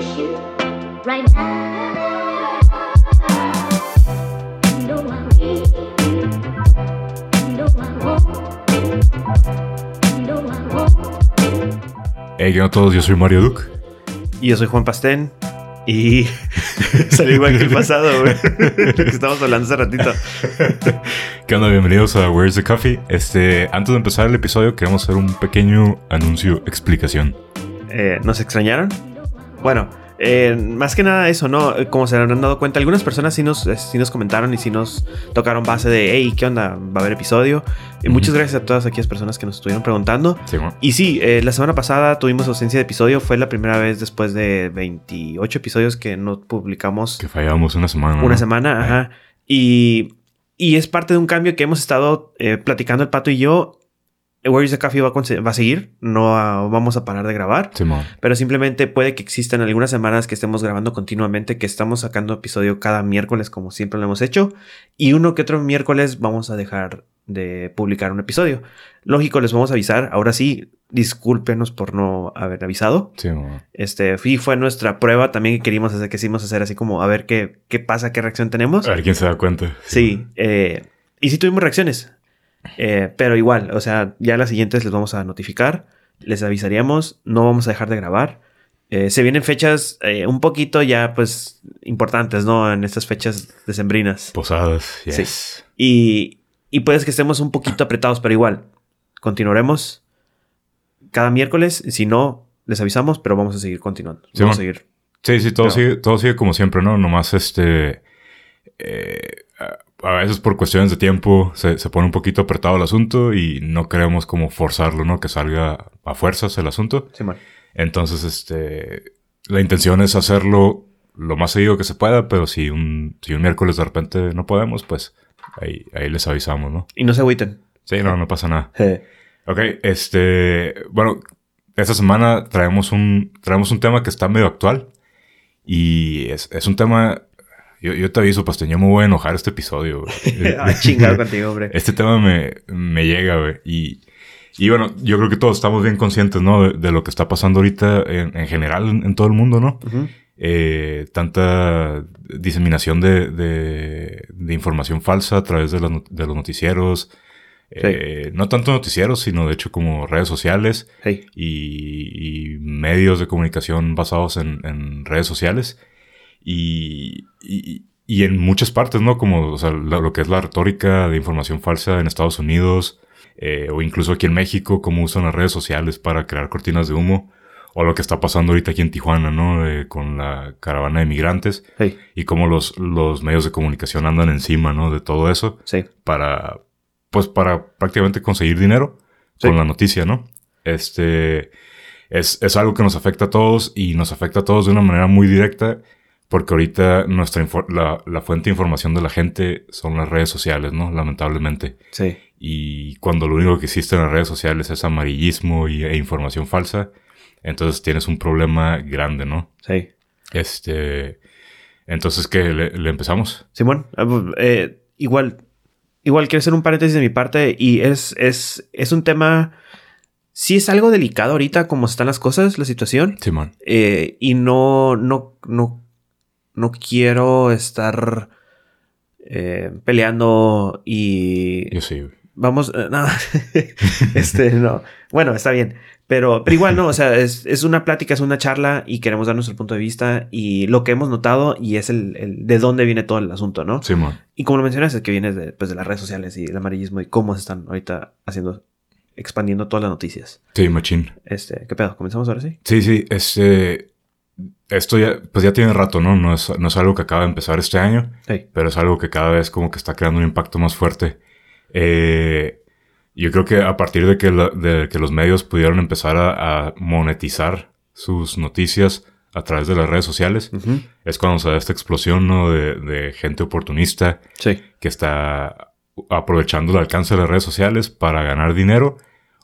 you right now. I need you. I I. Hey, ¿qué onda a todos? Yo soy Mario Duke. Y yo soy Juan Pastén. Y salió igual que el pasado, güey. Que estábamos hablando hace ratito. ¿Qué onda? Bienvenidos a Where's the Coffee. Este, antes de empezar el episodio, queremos hacer un pequeño anuncio, explicación. Eh, ¿Nos extrañaron? Bueno, eh, más que nada eso, ¿no? Como se habrán dado cuenta, algunas personas sí nos, sí nos comentaron y sí nos tocaron base de, hey, ¿qué onda? ¿Va a haber episodio? Muchas gracias a todas aquellas personas que nos estuvieron preguntando. Sí, bueno. Y sí, eh, la semana pasada tuvimos ausencia de episodio. Fue la primera vez después de 28 episodios que no publicamos Que fallamos una semana. una semana. Ajá. Y, y es parte de un cambio que hemos estado eh, platicando el pato y yo. Where is the Coffee va a, va a seguir. No vamos a parar de grabar. Pero simplemente puede que existan algunas semanas que estemos grabando continuamente, que estamos sacando episodio cada miércoles como siempre lo hemos hecho. Y uno que otro miércoles vamos a dejar de publicar un episodio. Lógico, les vamos a avisar. Ahora sí, discúlpenos por no haber avisado. Sí. Este, y fue nuestra prueba también que queríamos hacer, que quisimos hacer así como a ver qué, qué pasa, qué reacción tenemos. A ver quién se da cuenta. Sí, eh, y sí tuvimos reacciones. Eh, pero igual, o sea, ya las siguientes les vamos a notificar, les avisaríamos, no vamos a dejar de grabar. Eh, se vienen fechas eh, un poquito ya, pues, importantes, ¿no? En estas fechas decembrinas. Posadas, yes. Sí. Y, y puede que estemos un poquito apretados, pero igual, continuaremos cada miércoles. Si no, les avisamos, pero vamos a seguir continuando. Sí, vamos a seguir. Sí, sí, todo, Pero- sigue, todo sigue como siempre, ¿no? Nomás este. eh, a veces por cuestiones de tiempo se, se pone un poquito apretado el asunto y no queremos como forzarlo, ¿no? Que salga a fuerzas el asunto. Simón. Entonces, este. La intención es hacerlo lo más seguido que se pueda, pero si un, si un miércoles de repente no podemos, pues ahí, ahí les avisamos, ¿no? Y no se agüiten. Sí, no, no pasa nada. Eh, Ok, este, bueno, esta semana traemos un, traemos un tema que está medio actual y es, es un tema, yo, yo te aviso, Pasteño, me voy a enojar este episodio. güey. ah, chingado contigo, hombre. este tema me, me llega, güey. Y, y bueno, yo creo que todos estamos bien conscientes, ¿no? De, de lo que está pasando ahorita en, en general en, en todo el mundo, ¿no? Eh, tanta diseminación de, de, de información falsa a través de, las de los noticieros. Eh, No tanto noticieros, sino de hecho como redes sociales Hey. y, y medios de comunicación basados en, en redes sociales. Y, y, y en muchas partes, ¿no? Como o sea, lo, lo que es la retórica de información falsa en Estados Unidos eh, o incluso aquí en México, cómo usan las redes sociales para crear cortinas de humo. O lo que está pasando ahorita aquí en Tijuana, ¿no? Eh, con la caravana de migrantes Hey. y cómo los, los medios de comunicación andan encima, ¿no? De todo eso Sí. para, pues para prácticamente conseguir dinero Sí. con la noticia, ¿no? Este, es, es algo que nos afecta a todos y nos afecta a todos de una manera muy directa porque ahorita nuestra la, la fuente de información de la gente son las redes sociales, ¿no? Lamentablemente. Sí. Y cuando lo único que existe en las redes sociales es amarillismo y, e información falsa, entonces tienes un problema grande, ¿no? Sí. Este, entonces, ¿qué? ¿Le, le empezamos? Simón, ah, bu- eh, igual, igual quiero hacer un paréntesis de mi parte y es, es, es un tema, sí es algo delicado ahorita como están las cosas, la situación, Simón. eh, y no, no, no, no quiero estar eh, peleando y Yo sí. vamos, eh, no, este, no, bueno, está bien, pero, pero igual no, o sea, es, es una plática, es una charla y queremos dar nuestro punto de vista y lo que hemos notado y es el, el de dónde viene todo el asunto, ¿no? Simón. Y como lo mencionas, es que viene de, pues, de las redes sociales y el amarillismo y cómo se están ahorita haciendo, expandiendo todas las noticias. Sí, machín. Este, ¿qué pedo? ¿Comenzamos ahora sí? Sí, sí, este. Esto ya, pues ya tiene rato, ¿no? No es, no es algo que acaba de empezar este año, Sí. pero es algo que cada vez como que está creando un impacto más fuerte. Eh, yo creo que a partir de que, la- de que los medios pudieron empezar a, a monetizar sus noticias a través de las redes sociales, es cuando se da esta explosión, ¿no? De, de gente oportunista Sí. que está aprovechando el alcance de las redes sociales para ganar dinero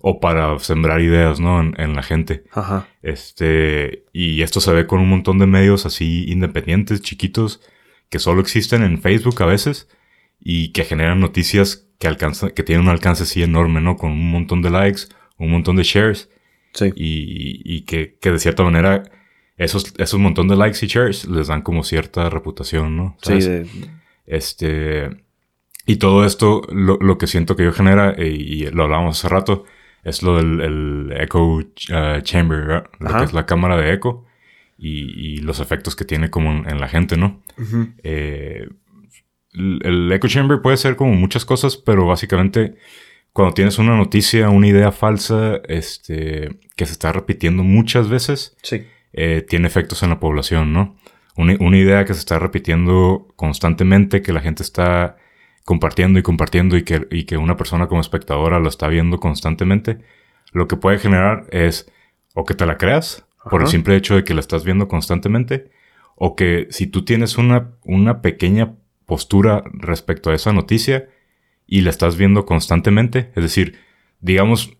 o para sembrar ideas, ¿no? En, en la gente. Ajá. Este, y esto se ve con un montón de medios así independientes, chiquitos, que solo existen en Facebook a veces y que generan noticias que alcanzan, que tienen un alcance así enorme, ¿no? Con un montón de likes, un montón de shares Sí. y, y que, que de cierta manera esos, esos montón de likes y shares les dan como cierta reputación, ¿no? Sí, de- Este. Y todo esto, lo, lo que siento que yo genera, eh, y lo hablábamos hace rato, es lo del el echo uh, chamber, ¿verdad? Lo Ajá. que es la cámara de eco y, y los efectos que tiene como en, en la gente, ¿no? Eh, el, el echo chamber puede ser como muchas cosas, pero básicamente cuando tienes una noticia, una idea falsa, este, que se está repitiendo muchas veces, Sí. eh, tiene efectos en la población, ¿no? Una, una idea que se está repitiendo constantemente, que la gente está compartiendo y compartiendo y que, y que una persona como espectadora lo está viendo constantemente, lo que puede generar es o que te la creas por el simple hecho de que la estás viendo constantemente, o que si tú tienes una, una pequeña postura respecto a esa noticia y la estás viendo constantemente, es decir, digamos,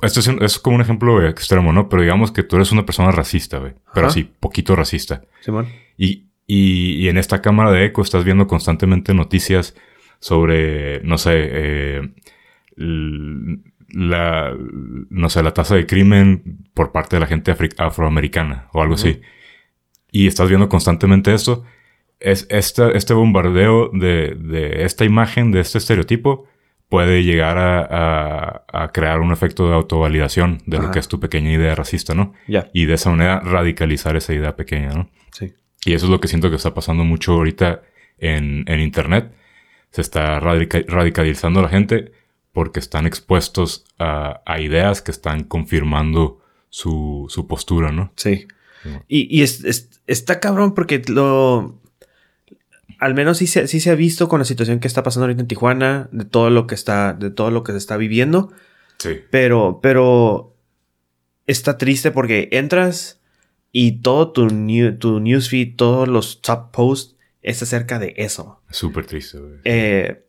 esto es, es como un ejemplo extremo, ¿no? Pero digamos que tú eres una persona racista, güey. Pero así, poquito racista. Simón. Y, y, y en esta cámara de eco estás viendo constantemente noticias sobre, no sé, eh, la, no sé, la tasa de crimen por parte de la gente afroamericana o algo así. Y estás viendo constantemente esto. Es esta, este bombardeo de, de esta imagen, de este estereotipo, puede llegar a, a- a crear un efecto de autovalidación de lo que es tu pequeña idea racista, ¿no? Ya. Y de esa manera radicalizar esa idea pequeña, ¿no? Sí. Y eso es lo que siento que está pasando mucho ahorita en, en Internet. Se está radica- radicalizando la gente porque están expuestos a, a ideas que están confirmando su, su postura, ¿no? Sí. Y, y es- es- está cabrón porque lo. Al menos sí se, sí se ha visto con la situación que está pasando ahorita en Tijuana, de todo lo que está, de todo lo que se está viviendo. Sí. Pero, pero está triste porque entras y todo tu, new- tu newsfeed, todos los top posts es acerca de eso. Súper triste, güey. Eh,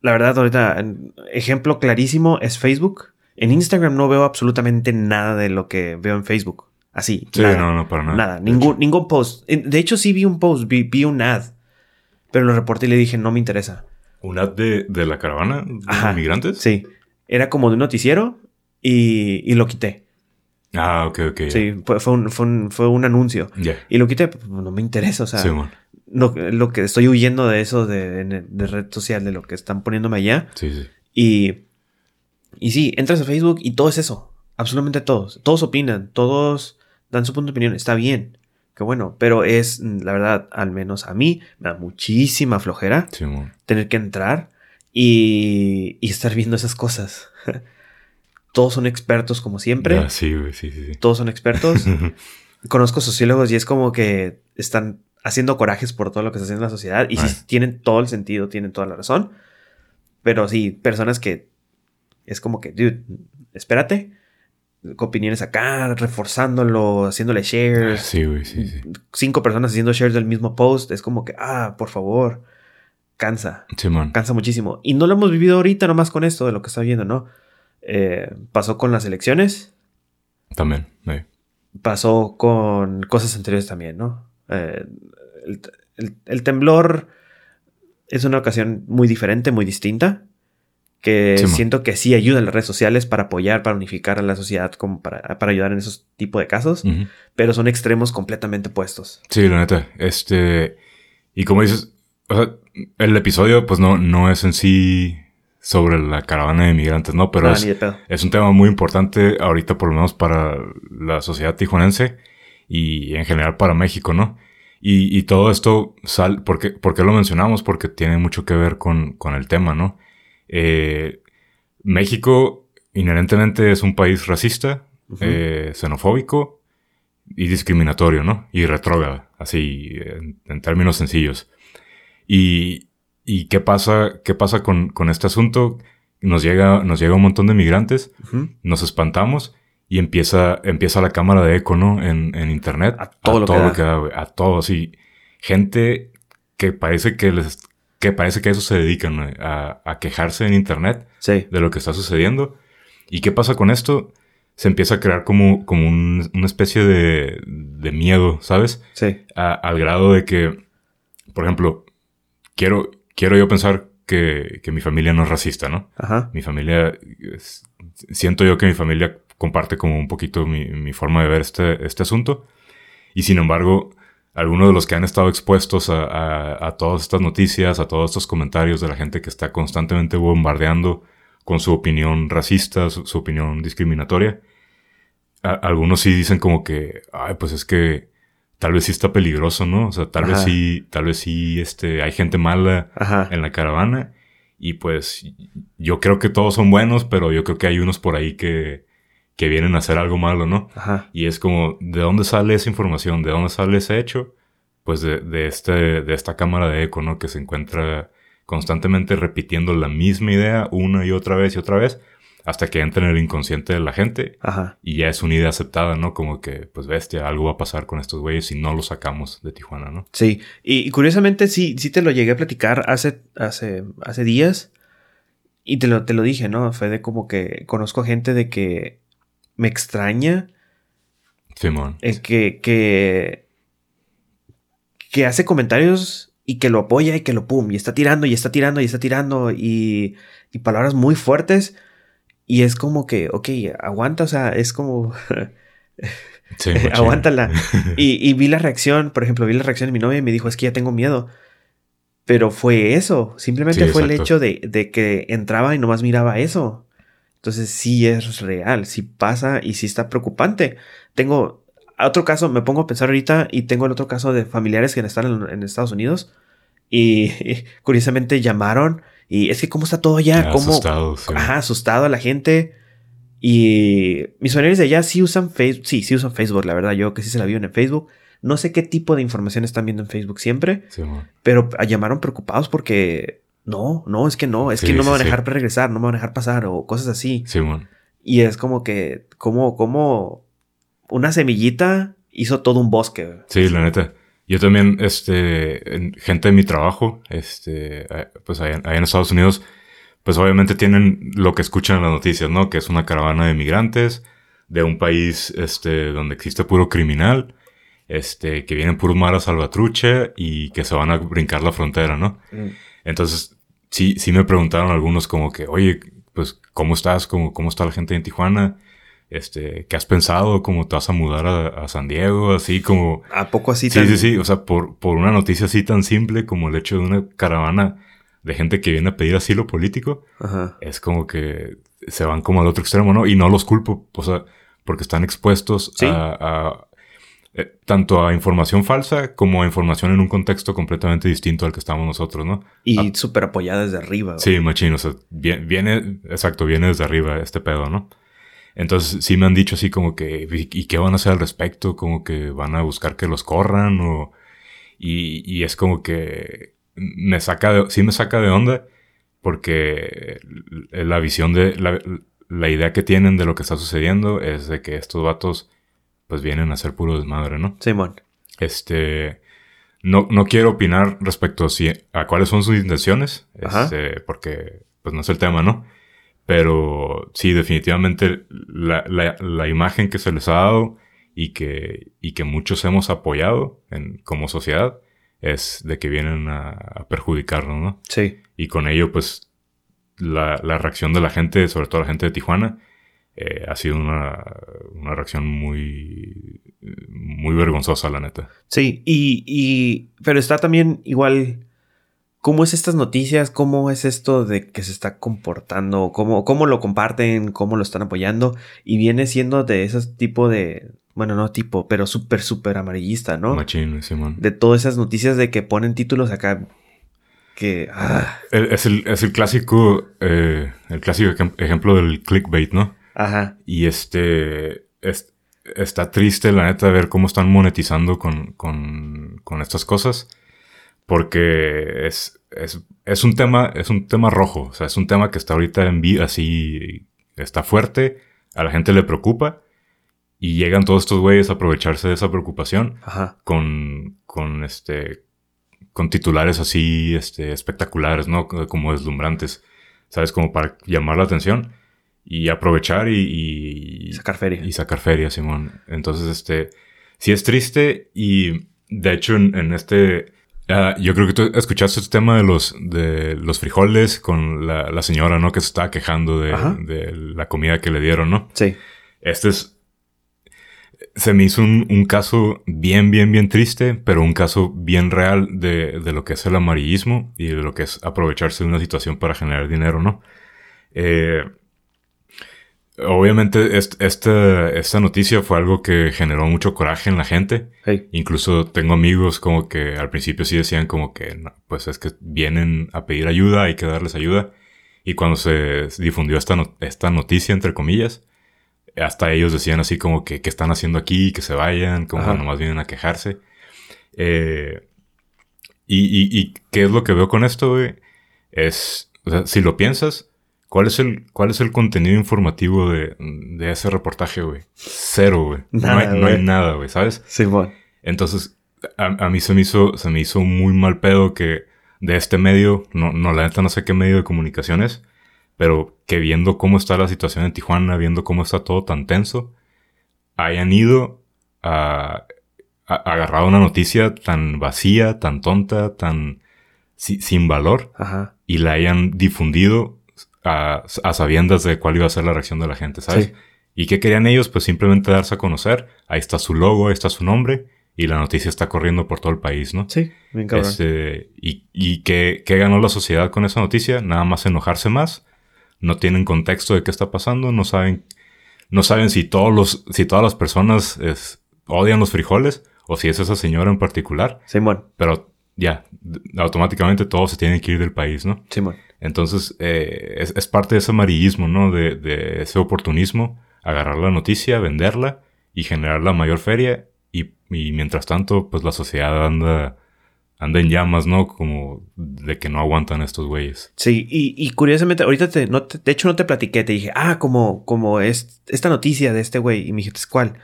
la verdad, ahorita, ejemplo clarísimo es Facebook. En Instagram no veo absolutamente nada de lo que veo en Facebook. Así. sí, nada. no, no, para nada. Nada, ningún, ningún post. De hecho, sí vi un post, vi, vi un ad. Pero lo reporté y le dije, no me interesa. ¿Un ad de, de la caravana de Ajá. inmigrantes? Sí. Era como de un noticiero y, y lo quité. Ah, ok, ok. Sí, fue, fue, un, fue, un, fue un anuncio. Y lo quité, pues, no me interesa. O sea, Sí, lo, que estoy huyendo de eso de, de, de red social, de lo que están poniéndome allá. Sí, sí. Y, y sí, entras a Facebook y todo es eso. Absolutamente todos. Todos opinan, todos dan su punto de opinión. Está bien. Qué bueno. Pero es, la verdad, al menos a mí, me da muchísima flojera Sí, tener que entrar y, y estar viendo esas cosas. todos son expertos como siempre. Ya, sí, güey, sí, sí, sí. Todos son expertos. Conozco sociólogos y es como que están haciendo corajes por todo lo que está haciendo la sociedad y sí tienen todo el sentido, tienen toda la razón. Pero sí, personas que es como que, dude, espérate. Opiniones acá, reforzándolo, haciéndole shares. Sí, güey, sí, sí. Cinco personas haciendo shares del mismo post. Es como que, ah, por favor. Cansa. Sí, man. Cansa muchísimo. Y no lo hemos vivido ahorita nomás con esto de lo que está viendo, ¿no? Eh, pasó con las elecciones. También. sí. pasó con cosas anteriores también, ¿no? Eh, el, el- el temblor es una ocasión muy diferente, muy distinta, que Sí, siento que sí ayuda en las redes sociales para apoyar, para unificar a la sociedad, como para, para ayudar en esos tipos de casos, pero son extremos completamente opuestos. Sí, la neta. Este. Y como dices, o sea, el episodio, pues no, no es en sí sobre la caravana de inmigrantes, ¿no? Pero Nada, es, es un tema muy importante ahorita, por lo menos para la sociedad tijuanense y en general para México, ¿no? Y, y todo esto sal, ¿por qué, por qué lo mencionamos? Porque tiene mucho que ver con, con el tema, ¿no? Eh, México inherentemente es un país racista, eh, xenofóbico y discriminatorio, ¿no? Y retrógrado, así, en, en términos sencillos. Y, y qué pasa, qué pasa con, con este asunto? Nos llega, nos llega un montón de migrantes, nos espantamos y empieza, empieza la cámara de eco, ¿no? En, en internet. A todo lo que da. da, güey, a todo, así. Gente que parece que les, que parece que a eso se dedican, güey, a, a quejarse en internet Sí, de lo que está sucediendo. ¿Y qué pasa con esto? Se empieza a crear como, como un- una especie de, de miedo, ¿sabes? sí, A- al grado de que, por ejemplo, quiero, quiero yo pensar que, que mi familia no es racista, ¿no? ajá, Mi familia, es- siento yo que mi familia comparte como un poquito mi, mi forma de ver este, este asunto. Y sin embargo, algunos de los que han estado expuestos a, a- a todas estas noticias, a todos estos comentarios de la gente que está constantemente bombardeando con su opinión racista, su, su opinión discriminatoria, a- algunos sí dicen como que, ay, pues es que tal vez sí está peligroso, ¿no? O sea, tal vez sí, tal vez sí, este, hay gente mala Ajá. en la caravana. Y pues yo creo que todos son buenos, pero yo creo que hay unos por ahí que, que vienen a hacer algo malo, ¿no? Ajá. Y es como, ¿de dónde sale esa información? ¿De dónde sale ese hecho? Pues de, de, este, de esta cámara de eco, ¿no? Que se encuentra constantemente repitiendo la misma idea una y otra vez y otra vez hasta que entra en el inconsciente de la gente Ajá. y ya es una idea aceptada, ¿no? Como que, pues bestia, algo va a pasar con estos güeyes si no los sacamos de Tijuana, ¿no? Sí, y, y curiosamente sí, sí te lo llegué a platicar hace, hace, hace días y te lo, te lo dije, ¿no? Fue de como que conozco gente de que me extraña Simón. el que, que, que hace comentarios y que lo apoya y que lo pum, y está tirando y está tirando y está tirando y, y palabras muy fuertes y es como que, ok, aguanta, o sea, es como... Sí. Aguántala. Y, y vi la reacción, por ejemplo, vi la reacción de mi novia y me dijo, es que ya tengo miedo. Pero fue eso, simplemente Sí, fue el hecho de, de que entraba y nomás miraba eso. Entonces sí es real, sí pasa y sí está preocupante. Tengo otro caso, me pongo a pensar ahorita y tengo el otro caso de familiares que están en, en Estados Unidos y, y curiosamente llamaron y es que cómo está todo allá, Ya, cómo, asustado, sí. Ajá, asustado a la gente. Y mis familiares de allá sí usan Facebook. Sí, sí usan Facebook, la verdad. Yo que sí se la viven en Facebook. No sé qué tipo de información están viendo en Facebook siempre. Pero llamaron preocupados porque no, no, es que no, es que no me van a dejar regresar, no me van a dejar pasar o cosas así. Y es como que, como, como una semillita hizo todo un bosque. Sí, la neta. Yo también, este, en- gente de mi trabajo, este, pues allá, allá en Estados Unidos, pues obviamente tienen lo que escuchan en las noticias, ¿no? Que es una caravana de migrantes de un país, este, donde existe puro criminal, este, que vienen puros maras salvatrucha y que se van a brincar la frontera, ¿no? Entonces, sí, sí me preguntaron algunos como que, oye, pues, ¿cómo estás? ¿Cómo, cómo está la gente en Tijuana? Este, ¿qué has pensado? ¿Cómo te vas a mudar a, a San Diego? Así como... ¿A poco así Sí, tan- sí, sí. O sea, por, por una noticia así tan simple como el hecho de una caravana de gente que viene a pedir asilo político, Ajá. es como que se van como al otro extremo, ¿no? Y no los culpo, o sea, porque están expuestos Sí. a, a, eh, tanto a información falsa como a información en un contexto completamente distinto al que estamos nosotros, ¿no? Y Ah. súper apoyada desde arriba. güey. Sí, machín, o sea, viene, viene, exacto, viene desde arriba este pedo, ¿no? Entonces sí me han dicho así como que, ¿y, qué van a hacer al respecto? Como que van a buscar que los corran o... Y, y es como que me saca de, sí me saca de onda porque la visión de, la, la idea que tienen de lo que está sucediendo es de que estos vatos pues vienen a hacer puro desmadre, ¿no? Simón. Este. No, no quiero opinar respecto a, si, a cuáles son sus intenciones. Este, porque, pues no es el tema, ¿no? Pero sí, definitivamente la, la, la imagen que se les ha dado y que, y que muchos hemos apoyado en, como sociedad es de que vienen a, a perjudicarnos, ¿no? Sí. Y con ello, pues, la, la reacción de la gente, sobre todo la gente de Tijuana, eh, ha sido una, una reacción muy, muy vergonzosa, la neta. Sí, y, y, pero está también igual, ¿cómo es estas noticias? ¿Cómo es esto de que se está comportando? ¿Cómo, cómo lo comparten? ¿Cómo lo están apoyando? Y viene siendo de ese tipo de, bueno, no tipo, pero súper, súper amarillista, ¿no? Machín, Simón. De todas esas noticias de que ponen títulos acá que... ah, Es el, es el clásico, eh, el clásico ejem- ejemplo del clickbait, ¿no? ajá, Y este, es- está triste la neta ver cómo están monetizando con, con, con estas cosas. Porque es, es, es un tema, es un tema rojo. O sea, es un tema que está ahorita en vi así, está fuerte, a la gente le preocupa. Y llegan todos estos güeyes a aprovecharse de esa preocupación ajá, con, con este, con titulares así, este, espectaculares, ¿no? Como deslumbrantes, ¿sabes? Como para llamar la atención y aprovechar y, y, y sacar feria. y sacar feria, Simón. Entonces, este, sí es triste y de hecho en, en este, ah, yo creo que tú escuchaste este tema de los, de los frijoles con la, la señora, ¿no? Que se estaba quejando de, de la comida que le dieron, ¿no? Sí, Este es. Se me hizo un, un caso bien, bien, bien triste, pero un caso bien real de, de lo que es el amarillismo y de lo que es aprovecharse de una situación para generar dinero, ¿no? Eh, obviamente est- esta, esta noticia fue algo que generó mucho coraje en la gente. Hey. Incluso tengo amigos como que al principio sí decían como que, no, pues es que vienen a pedir ayuda, hay que darles ayuda. Y cuando se difundió esta, no- esta noticia, entre comillas, hasta ellos decían así como que, ¿qué están haciendo aquí? Que se vayan, como Ajá. que nomás vienen a quejarse. Eh, y, y, ¿Y qué es lo que veo con esto, güey? Es, o sea, si lo piensas, ¿cuál es el, cuál es el contenido informativo de, de ese reportaje, güey? Cero, güey. No, hay, no hay nada, güey, ¿sabes? Simón. Entonces, a, a mí se me hizo, se me hizo muy mal pedo que de este medio, no, no, la neta no sé qué medio de comunicación es, pero que viendo cómo está la situación en Tijuana, viendo cómo está todo tan tenso, hayan ido a, a- agarrado una noticia tan vacía, tan tonta, tan si- sin valor, Ajá. y la hayan difundido a, a sabiendas de cuál iba a ser la reacción de la gente, ¿sabes? Sí. ¿Y qué querían ellos? Pues simplemente darse a conocer. Ahí está su logo, ahí está su nombre. Y la noticia está corriendo por todo el país, ¿no? Sí, bien cabrón. Este, y y ¿qué, qué ganó la sociedad con esa noticia? Nada más enojarse más. No tienen contexto de qué está pasando. No saben, no saben si todos los, si todas las personas es- odian los frijoles o si es esa señora en particular. Simón. Pero ya, automáticamente todos se tienen que ir del país, ¿no? Simón. Entonces, eh, es, es parte de ese amarillismo, ¿no? De, de ese oportunismo, agarrar la noticia, venderla y generar la mayor feria. Y, y mientras tanto, pues la sociedad anda, anda en llamas, ¿no? Como de que no aguantan estos güeyes. Sí, y, y curiosamente, ahorita te, no te- de hecho no te platiqué, te dije, ah, como, como es esta noticia de este güey, y me dijiste, ¿cuál?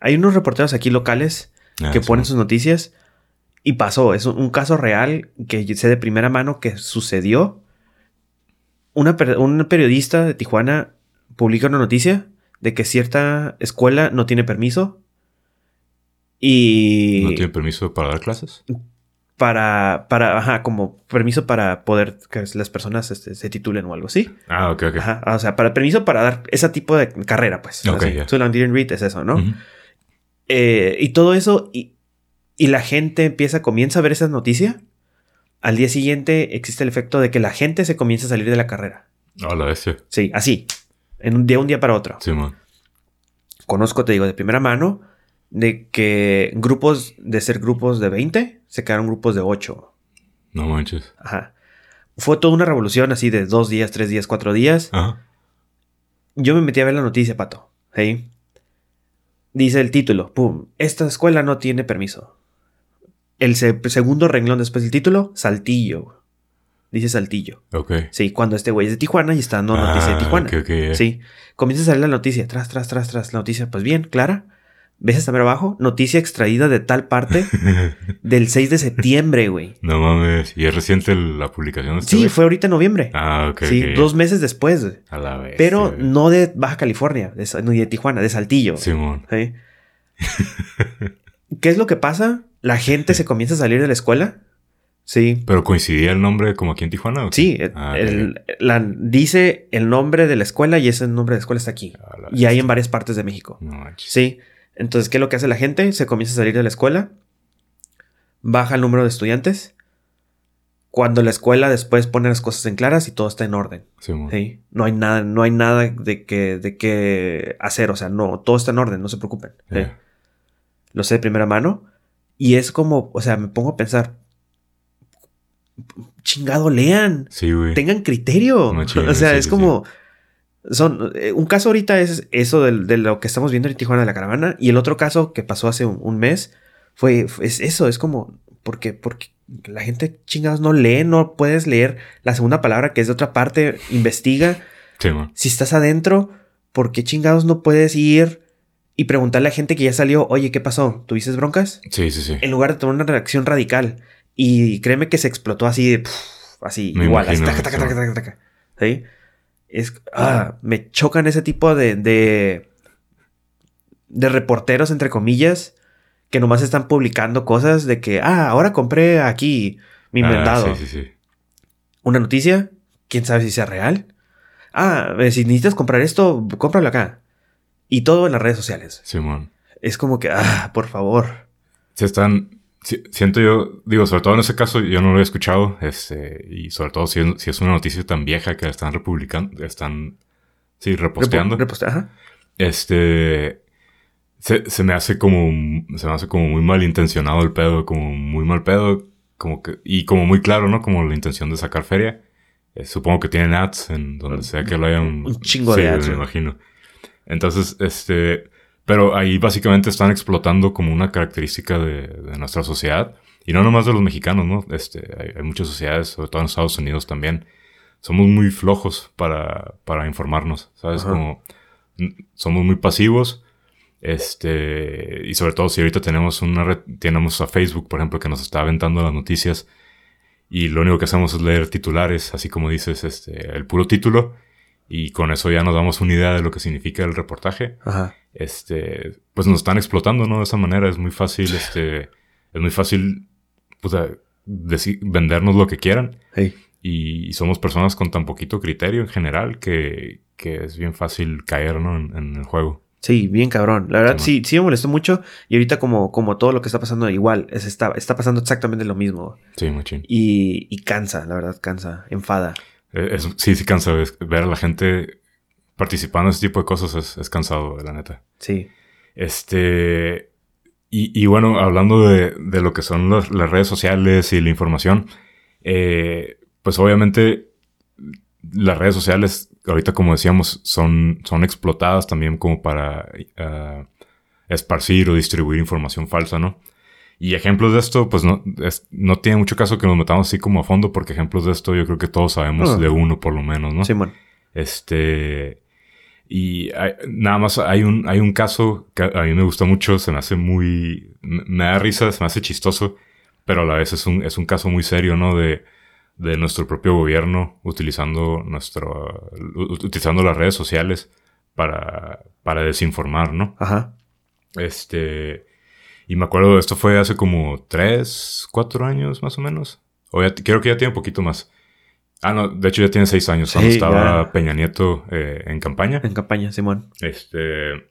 Hay unos reporteros aquí locales Ah, que sí, ponen sus noticias y pasó, es un, un caso real que sé de primera mano que sucedió. Una, un periodista de Tijuana publica una noticia de que cierta escuela no tiene permiso y ¿No tiene permiso para dar clases? para, para, ajá, como permiso para poder que las personas este, se titulen o algo así. Ah, ok, ok. Ajá, o sea, para permiso para dar ese tipo de carrera, pues. Ok, ya. So, long didn't read es eso, ¿no? Ujú. Eh, y todo eso, y, y la gente empieza, comienza a ver esa noticia. Al día siguiente existe el efecto de que la gente se comienza a salir de la carrera. Ah, la bestia. Sí, así. En un, de un día para otro. Sí, man. Conozco, te digo, de primera mano, de que grupos, de ser grupos de 20, se quedaron grupos de 8. No manches. Ajá. Fue toda una revolución así de dos días, tres días, cuatro días. Ajá. Yo me metí a ver la noticia, pato. ¿sí? Dice el título, pum, esta escuela no tiene permiso. El se- segundo renglón después del título, Saltillo. Dice Saltillo. Ok. Sí, cuando este güey es de Tijuana y está dando noticia de Ah, Tijuana. ok, ok, ya. Sí. Comienza a salir la noticia, tras, tras, tras, tras. La noticia, pues bien, clara. ¿Ves hasta abajo? Noticia extraída de tal parte del 6 de septiembre, güey. no mames. ¿Y es reciente la publicación este Sí, fue ahorita en noviembre. Ah, ok. sí, dos meses después. A la vez. Pero no de Baja California, de, ni de Tijuana, de Saltillo. Simón. ¿sí? ¿Qué es lo que pasa? La gente se comienza a salir de la escuela. Sí. ¿Pero coincidía el nombre como aquí en Tijuana? o? Sí, Ah, el- la- dice el nombre de la escuela y ese nombre de la escuela está aquí. Y hay en varias partes de México. No. Sí. Entonces, ¿qué es lo que hace la gente? Se comienza a salir de la escuela. Baja el número de estudiantes. Cuando la escuela después pone las cosas en claras y todo está en orden. Sí. No hay nada, no hay nada de que, de que hacer. O sea, no, todo está en orden, no se preocupen. Lo sé de primera mano. Y es como, o sea, me pongo a pensar. Chingado, lean. Sí, güey. Tengan criterio. Machín, o sea, sí, es sí, como. Son, eh, un caso ahorita es eso del- de, lo que estamos viendo en Tijuana de la caravana. Y el otro caso que pasó hace un, un mes fue, fue- es eso. Es como, porque, porque la gente chingados no lee, no puedes leer la segunda palabra que es de otra parte, investiga. Simón. Si estás adentro, ¿por qué chingados no puedes ir y preguntarle a gente que ya salió, oye, ¿qué pasó? ¿Tuviste broncas? Sí, sí, sí. En lugar de tomar una reacción radical. Y créeme que se explotó así, de, así, Me igual, así, imagino, taca, taca, taca, taca, taca. ¿Sí? Es, ah, me chocan ese tipo de, de, de reporteros, entre comillas, que nomás están publicando cosas de que, ah, ahora compré aquí mi Ah, inventado. sí, sí, sí. Una noticia, quién sabe si sea real. Ah, eh, si necesitas comprar esto, cómpralo acá. Y todo en las redes sociales. Simón. es como que, ah, por favor. Se están. si- siento yo, digo, sobre todo en ese caso, yo no lo he escuchado. Este, y sobre todo si, es- si es una noticia tan vieja que la están republicando, están. Sí, reposteando. Repo- reposte- ajá. Este. Se, se me hace como. Se me hace como muy malintencionado el pedo, como muy mal pedo. Como que. Y como muy claro, ¿no? Como la intención de sacar feria. Eh, supongo que tienen ads en donde sea que lo hayan. Un chingo de ads, me ¿no? imagino. Entonces, este. Pero ahí básicamente están explotando como una característica de, de nuestra sociedad. Y no nomás de los mexicanos, ¿no? Este, hay, hay muchas sociedades, sobre todo en Estados Unidos también. Somos muy flojos para, para informarnos, ¿sabes? Ajá. Como somos muy pasivos. Este, y sobre todo si ahorita tenemos una red, tenemos a Facebook, por ejemplo, que nos está aventando las noticias y lo único que hacemos es leer titulares, así como dices, este, el puro título y con eso ya nos damos una idea de lo que significa el reportaje. Ajá. Este, pues nos están explotando, ¿no? De esa manera es muy fácil, este, es muy fácil, puta, deci- vendernos lo que quieran Sí. y, y somos personas con tan poquito criterio en general que, que es bien fácil caer, ¿no? En, en el juego. Sí, bien cabrón. La verdad, Sí, sí, sí me molestó mucho. Y ahorita, como, como todo lo que está pasando, igual, es, está, está pasando exactamente lo mismo. Sí, machín. Y, y cansa, la verdad, cansa, enfada. Eh, es- sí, sí cansa ver a la gente participando en ese tipo de cosas es, es cansado, la neta. Sí. Este. Y, y bueno, hablando de, de lo que son las, las redes sociales y la información, eh, pues obviamente las redes sociales, ahorita como decíamos, son, son explotadas también como para ah, esparcir o distribuir información falsa, ¿no? Y ejemplos de esto, pues no, es- no tiene mucho caso que nos metamos así como a fondo, porque ejemplos de esto yo creo que todos sabemos Ah. de uno por lo menos, ¿no? Simón. Este. Y hay- nada más hay un, hay un caso que a mí me gusta mucho, se me hace muy. Me, da risa, se me hace chistoso, pero a la vez es un, es un caso muy serio, ¿no? De, de nuestro propio gobierno utilizando nuestro. utilizando las redes sociales para, para desinformar, ¿no? Ajá. Este. Y me acuerdo, esto fue hace como tres, cuatro años más o menos. O ya, creo que ya tiene un poquito más. Ah, no, de hecho ya tiene seis años, cuando Sí, estaba ya. Peña Nieto eh, en campaña. En campaña, Simón. Este.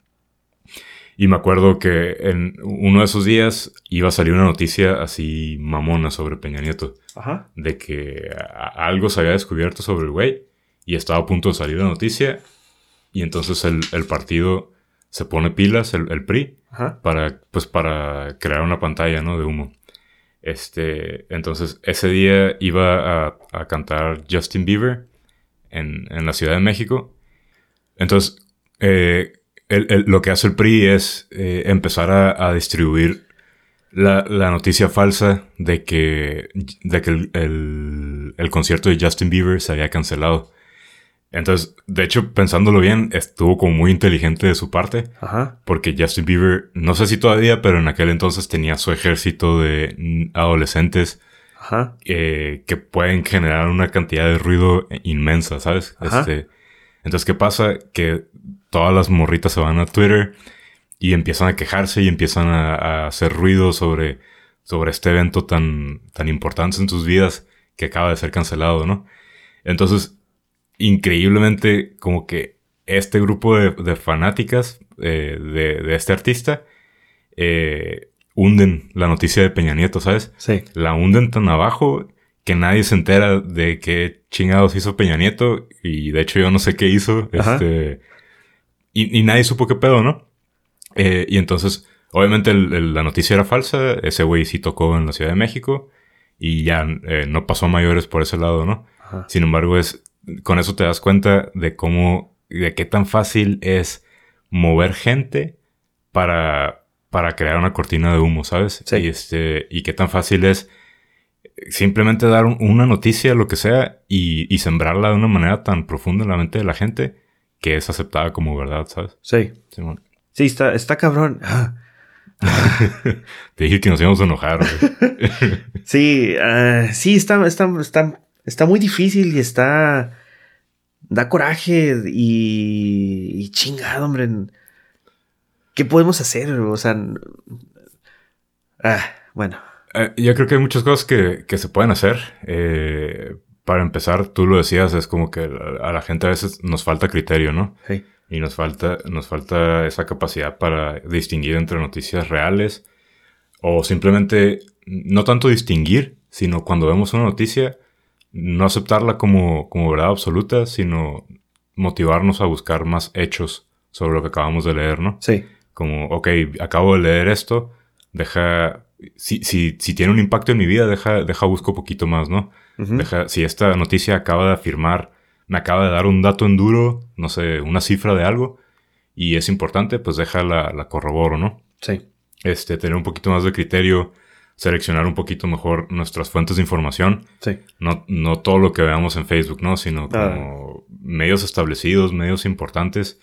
Y me acuerdo que en uno de esos días iba a salir una noticia así mamona sobre Peña Nieto. Ajá. De que algo se había descubierto sobre el güey y estaba a punto de salir la noticia. Y entonces el, el partido se pone pilas, el, el PRI, Para, pues, para crear una pantalla, ¿no? De humo. Este, entonces, ese día iba a, cantar Justin Bieber en, en la Ciudad de México. Entonces, eh, lo que hace el PRI es eh, empezar a, a distribuir la, la noticia falsa de que, de que el- el concierto de Justin Bieber se había cancelado. Entonces, de hecho, pensándolo bien, estuvo como muy inteligente de su parte. Ajá. Porque Justin Bieber, no sé si todavía, pero en aquel entonces tenía su ejército de adolescentes Ajá. eh, que pueden generar una cantidad de ruido inmensa, ¿sabes? Ajá. Este, entonces, ¿qué pasa? Que todas las morritas se van a Twitter y empiezan a quejarse y empiezan a, a hacer ruido sobre, sobre este evento tan, tan importante en sus vidas que acaba de ser cancelado, ¿no? Entonces, increíblemente, como que este grupo de, de fanáticas eh, de, de este artista eh, hunden la noticia de Peña Nieto, ¿sabes? Sí. la hunden tan abajo que nadie se entera de qué chingados hizo Peña Nieto. Y de hecho yo no sé qué hizo. Ajá. Este, y, y nadie supo qué pedo, ¿no? Eh, y entonces, obviamente el- el- la noticia era falsa. Ese güey sí tocó en la Ciudad de México. Y ya no pasó a mayores por ese lado, ¿no? Ajá. Sin embargo, es, con eso te das cuenta de cómo, de qué tan fácil es mover gente para, para crear una cortina de humo, ¿sabes? Sí. Y este, y qué tan fácil es simplemente dar un- una noticia, lo que sea, y, y sembrarla de una manera tan profunda en la mente de la gente que es aceptada como verdad, ¿sabes? Sí. Sí, está, está cabrón. Ah. Te dije que nos íbamos a enojar. Sí, ah, sí, está, está, está, está muy difícil y está. Da coraje y. y chingado, hombre. ¿Qué podemos hacer? O sea. Ah, bueno. Eh, yo creo que hay muchas cosas que, que se pueden hacer. Eh, para empezar, tú lo decías, es como que a a la gente a veces nos falta criterio, ¿no? Sí. Y nos falta, nos falta esa capacidad para distinguir entre noticias reales o simplemente no tanto distinguir, sino cuando vemos una noticia, no aceptarla como, como verdad absoluta, sino motivarnos a buscar más hechos sobre lo que acabamos de leer, ¿no? Sí. Como, ok, acabo de leer esto, deja, si, si, si tiene un impacto en mi vida, deja, deja busco un poquito más, ¿no? Deja, si esta noticia acaba de afirmar, me acaba de dar un dato en duro, no sé, una cifra de algo, y es importante, pues deja la, la corroboro, ¿no? Sí. Este, tener un poquito más de criterio, seleccionar un poquito mejor nuestras fuentes de información. Sí. No, no todo lo que veamos en Facebook, ¿no? Sino Ah. como medios establecidos, medios importantes,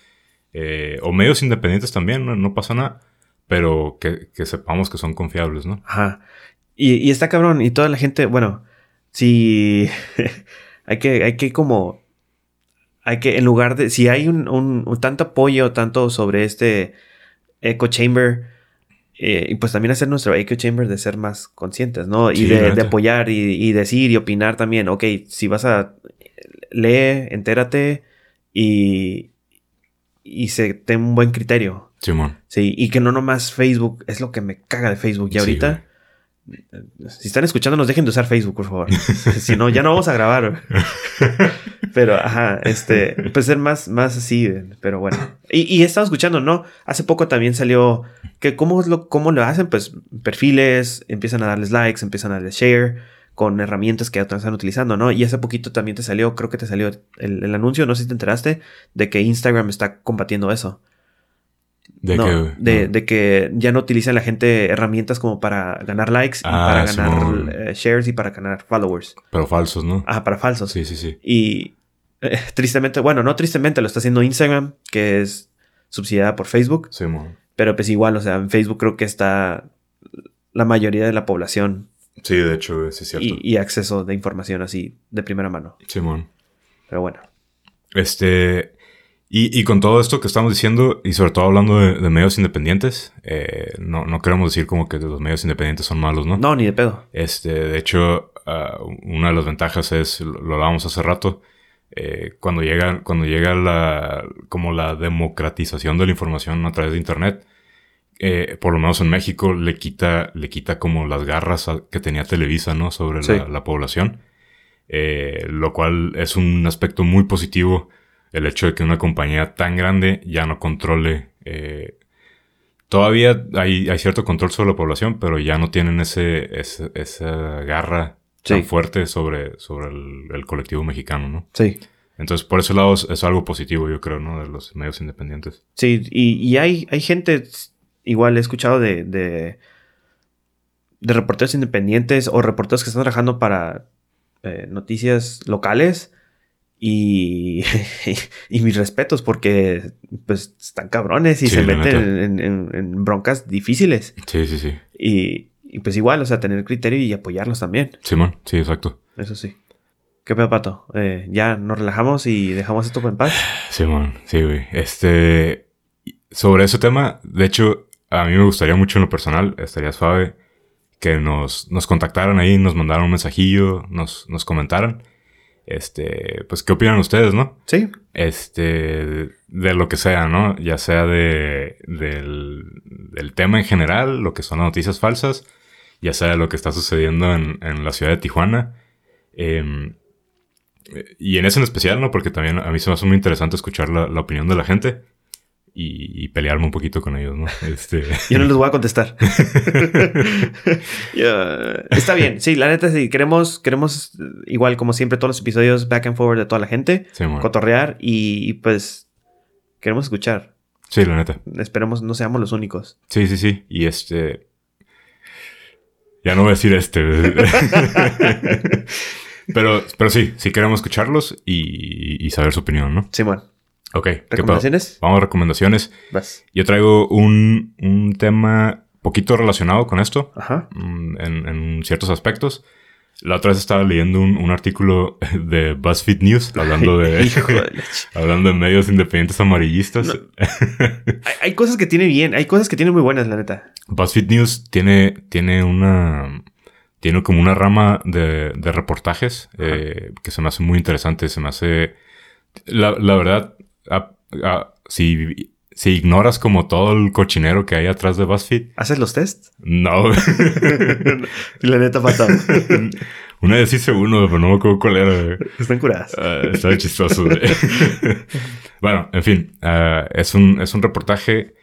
eh, o medios independientes también, no, no pasa nada, pero que, que sepamos que son confiables, ¿no? Ajá. Y, y está cabrón. Y toda la gente, bueno, si hay que, hay que como, hay que, en lugar de, si hay un, un- un tanto apoyo, tanto sobre este echo chamber, eh, y pues también hacer nuestro echo chamber de ser más conscientes, ¿no? Y Sí, de, apoyar y, y decir y opinar también. Ok, si vas a lee, entérate y, y se ten un buen criterio. Simón. Sí, y que no nomás Facebook, es lo que me caga de Facebook. Y Sí, ahorita, si están escuchando, nos dejen de usar Facebook, por favor. si no, ya no vamos a grabar. pero, ajá, este, pues ser más, más así, pero bueno. Y, y he estado escuchando, ¿no? Hace poco también salió que cómo, lo, cómo lo hacen, pues perfiles, empiezan a darles likes, empiezan a darles share con herramientas que ya están utilizando, ¿no? Y hace poquito también te salió, creo que te salió el, el anuncio, no sé si te enteraste, de que Instagram está combatiendo eso. De No, que, de, no. de que ya no utiliza la gente herramientas como para ganar likes y Ah, para ganar eh, shares y para ganar followers. Pero falsos, ¿no? Ah, para falsos. Sí, sí, sí. Y eh, tristemente, bueno, no tristemente, lo está haciendo Instagram, que es subsidiada por Facebook. Simón. Pero pues igual, o sea, en Facebook creo que está la mayoría de la población Sí, de hecho, sí es cierto. y, y acceso de información así de primera mano. Simón. Pero bueno. Este. Y, y con todo esto que estamos diciendo, y sobre todo hablando de, de medios independientes, eh, no, no queremos decir como que los medios independientes son malos, ¿no? No, ni de pedo. Este, de hecho, ah, una de las ventajas es, lo lo hablábamos hace rato, eh, cuando llega, cuando llega la, como la democratización de la información a través de Internet, eh, por lo menos en México, le quita, le quita como las garras a- que tenía Televisa, ¿no? Sobre Sí. la, la población. Eh, lo cual es un aspecto muy positivo, el hecho de que una compañía tan grande ya no controle eh, Todavía hay, hay cierto control sobre la población, pero ya no tienen ese, ese- esa garra tan fuerte sobre, sobre el, el colectivo mexicano, ¿no? Sí. Entonces, por ese lado es, es algo positivo, yo creo, ¿no? De los medios independientes. Sí, y, y hay, hay gente, igual he escuchado de, de, de reporteros independientes o reporteros que están trabajando para eh, noticias locales y, y mis respetos porque pues están cabrones y Sí, se meten en, en- en broncas difíciles Sí, sí, sí. y, y pues igual, o sea, tener criterio y apoyarlos también, Simón, sí, exacto. eso sí. ¿Qué pedo, Pato? Eh, ya nos relajamos y dejamos esto en paz. Simón, sí, güey. Este. Sobre ese tema, de hecho, a mí me gustaría mucho en lo personal, estaría suave que nos, nos contactaran ahí, nos mandaran un mensajillo, nos, nos comentaran. Este, pues, ¿qué opinan ustedes, no? Sí, este, de lo que sea, ¿no? Ya sea de, del, del tema en general, lo que son las noticias falsas, ya sea de lo que está sucediendo en, en la ciudad de Tijuana. Em, y en ese en especial, ¿no? Porque también a mí se me hace muy interesante escuchar la, la opinión de la gente y, y pelearme un poquito con ellos, ¿no? Este, Yo no les voy a contestar. Está bien. Sí, la neta sí. Queremos, queremos, igual como siempre, todos los episodios back and forward de toda la gente. sí, bueno. Cotorrear y, y, pues queremos escuchar. Sí, la neta. Esperemos no seamos los únicos. Sí, sí, sí. Y este. Ya no voy a decir este. pero, pero sí, sí queremos escucharlos y, y saber su opinión, ¿no? Simón, Ok. ¿recomendaciones? Vamos a recomendaciones. Vas. Yo traigo un, un tema poquito relacionado con esto, Ajá. mm, en, en ciertos aspectos. La otra vez estaba leyendo un, un artículo de BuzzFeed News hablando de, de hablando de medios independientes amarillistas. No. hay, hay cosas que tiene bien, hay cosas que tiene muy buenas, la neta. BuzzFeed News tiene, tiene una. Tiene como una rama de, de reportajes eh, que se me hace muy interesante. Se me hace. La, la verdad, a- a- si, si ignoras como todo el cochinero que hay atrás de BuzzFeed, ¿Haces los tests? no. La neta pasado. Una vez hice uno, pero no me acuerdo cuál era. Están curadas. Ah, estaba chistoso. bueno, en fin, ah, es, un, es un reportaje.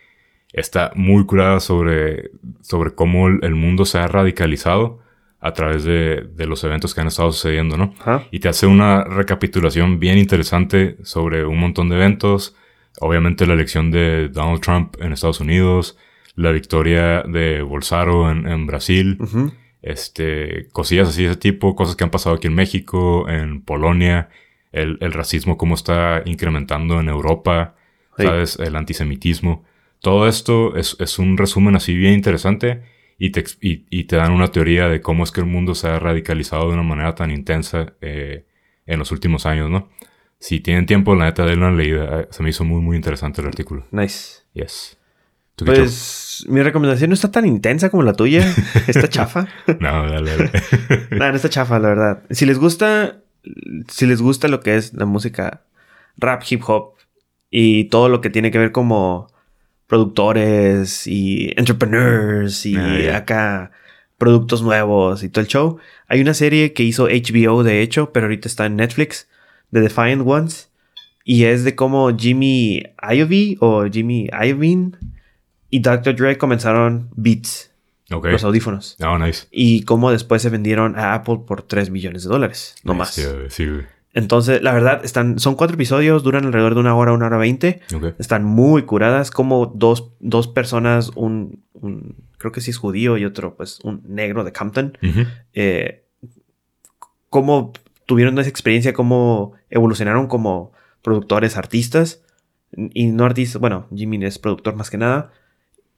Está muy curada sobre, sobre cómo el mundo se ha radicalizado a través de, de los eventos que han estado sucediendo, ¿no? Ajá. Y te hace una recapitulación bien interesante sobre un montón de eventos. Obviamente la elección de Donald Trump en Estados Unidos, la victoria de Bolsonaro en, en Brasil, este, cosillas así de ese tipo, cosas que han pasado aquí en México, en Polonia, el, el racismo cómo está incrementando en Europa, Sí. ¿sabes? El antisemitismo. Todo esto es, es un resumen así bien interesante y te, y, y te dan una teoría de cómo es que el mundo se ha radicalizado de una manera tan intensa eh, en los últimos años, ¿no? Si tienen tiempo, la neta, denle una leída. Eh, Se me hizo muy, muy interesante el artículo. Nice. Yes. Pues mi recomendación no está tan intensa como la tuya. Está chafa. No, dale, dale. Nada, no está chafa, la verdad. Si les gusta, si les gusta lo que es la música rap, hip hop y todo lo que tiene que ver como productores y entrepreneurs y Ah, acá productos nuevos y todo el show. Hay una serie que hizo HBO de hecho, pero ahorita está en Netflix, The Defiant Ones. Y es de cómo Jimmy Iovine o Jimmy Iovine y Dr. Dre comenzaron Beats, ok. los audífonos. No, nice. Y cómo después se vendieron a Apple por 3 millones de dólares. No Nice, más. Sí, güey, sí, güey. Entonces, la verdad, están, son cuatro episodios, duran alrededor de una hora, una hora veinte. Están muy curadas, como dos, dos personas, un, un- creo que sí es judío y otro, pues, un negro de Compton, eh, cómo tuvieron esa experiencia, cómo evolucionaron como productores, artistas, y no artistas, bueno, Jimmy es productor más que nada,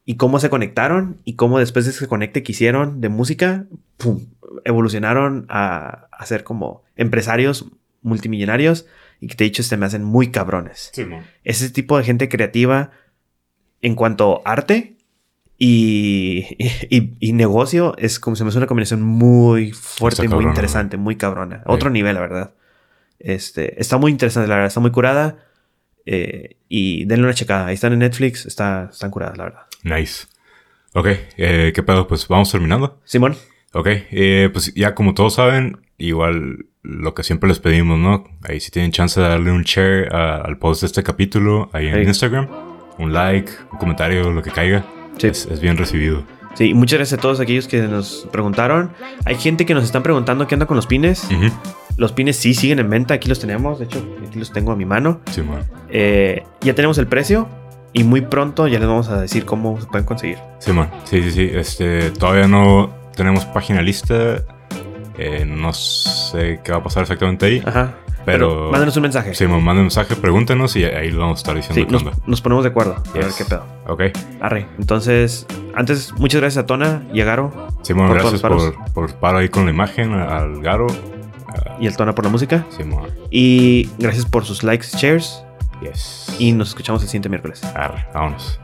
y cómo se conectaron y cómo después de ese conecte que hicieron de música, ¡pum! evolucionaron a, a ser como empresarios multimillonarios y que te he dicho, se me hacen muy cabrones. Ese tipo de gente creativa en cuanto a arte y, y, y negocio es como se me hace una combinación muy fuerte y muy interesante, muy cabrona. Sí. Otro nivel, la verdad. Este, está muy interesante, la verdad, está muy curada. eh, y denle una checada. Ahí están en Netflix, está, están curadas, la verdad. Nice. Ok, eh, ¿qué pedo? Pues vamos terminando. Simón, Ok, eh, pues ya como todos saben, igual lo que siempre les pedimos, ¿no? Ahí si tienen chance de darle un share a- al post de este capítulo ahí en. Instagram, un like, un comentario, lo que caiga, Sí. es, es bien recibido. sí, muchas gracias a todos aquellos que nos preguntaron. Hay gente que nos están preguntando qué onda con los pines. Los pines sí siguen en venta, aquí los tenemos, de hecho, aquí los tengo a mi mano. Sí, man. Eh, ya tenemos el precio y muy pronto ya les vamos a decir cómo se pueden conseguir. Sí, man. Sí, sí, sí. Este, todavía no tenemos página lista. Eh, no sé qué va a pasar exactamente ahí. Ajá. Pero- mándenos un mensaje. Sí, man, manden mensaje, pregúntenos y ahí lo vamos a estar diciendo Sí, nos, nos ponemos de acuerdo. A ver qué pedo. Ok. Arre. Entonces, antes, muchas gracias a Tona y a Garo Simón, todos gracias por, por paro ahí con la imagen, al Garo. Y al Tona por la música. Simón. Y gracias por sus likes, shares. Yes. Y nos escuchamos el siguiente miércoles. Arre, vámonos.